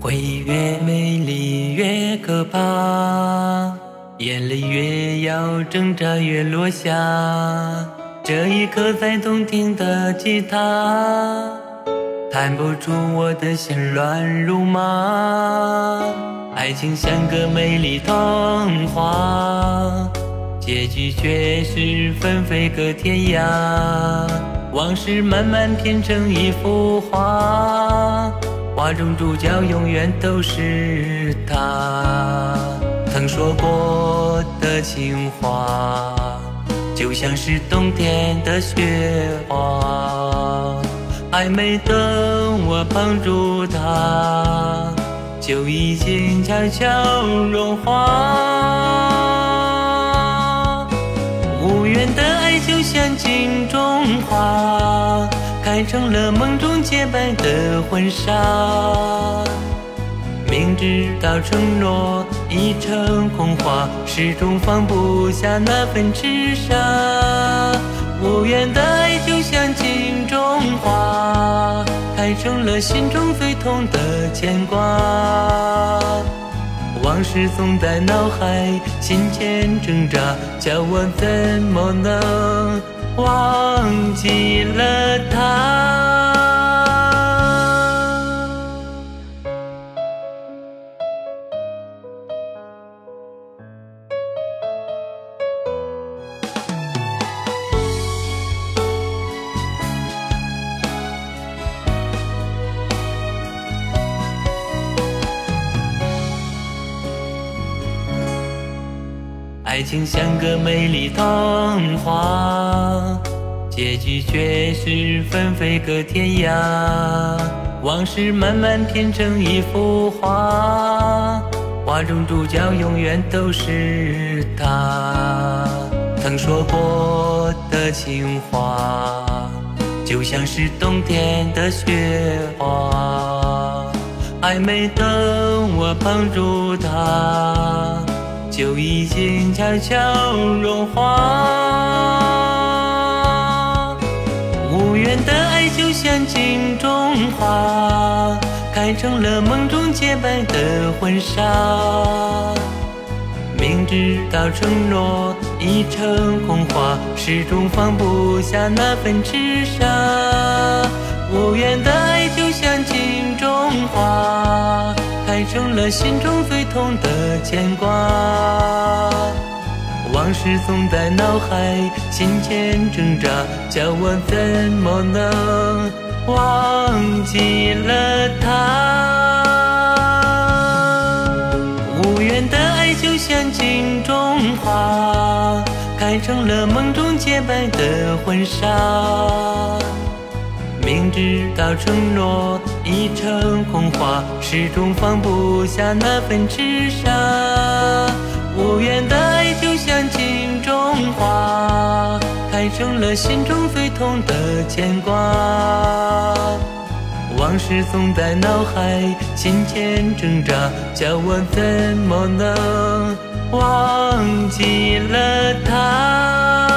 回忆越美丽越可怕眼泪越要挣扎越落下。这一刻在动听的吉他。弹不出我的心乱如麻。爱情像个美丽童话，结局却是分飞各天涯。往事慢慢变成一幅画，画中主角永远都是他。曾说过的情话。就像是冬天的雪花，还没等我碰触它，就已经悄悄融化。无缘的爱就像镜中花，开成了梦中洁白的婚纱。明知道承诺已成空话，始终放不下那份痴傻。无缘的爱就像镜花，开成了心中最痛的牵挂。往事总在脑海、心间挣扎，叫我怎么能忘记了他？爱情像个美丽童话，结局却是分飞各天涯。往事慢慢变成一幅画，画中主角永远都是他。曾说过的情话，就像是冬天的雪花，还没等我碰触它。就已经悄悄融化。无缘的爱就像镜中花，开成了梦中洁白的婚纱。明知道承诺已成空话，始终放不下那份痴傻。成了心中最痛的牵挂，往事总在脑海、心间挣扎，叫我怎么能忘记了他？无缘的爱就像镜中花，开成了梦中洁白的婚纱。明知道承诺已成空话，始终放不下那份痴傻。无缘的爱就像镜中花，开成了心中最痛的牵挂。往事总在脑海、心间挣扎，叫我怎么能忘记了他？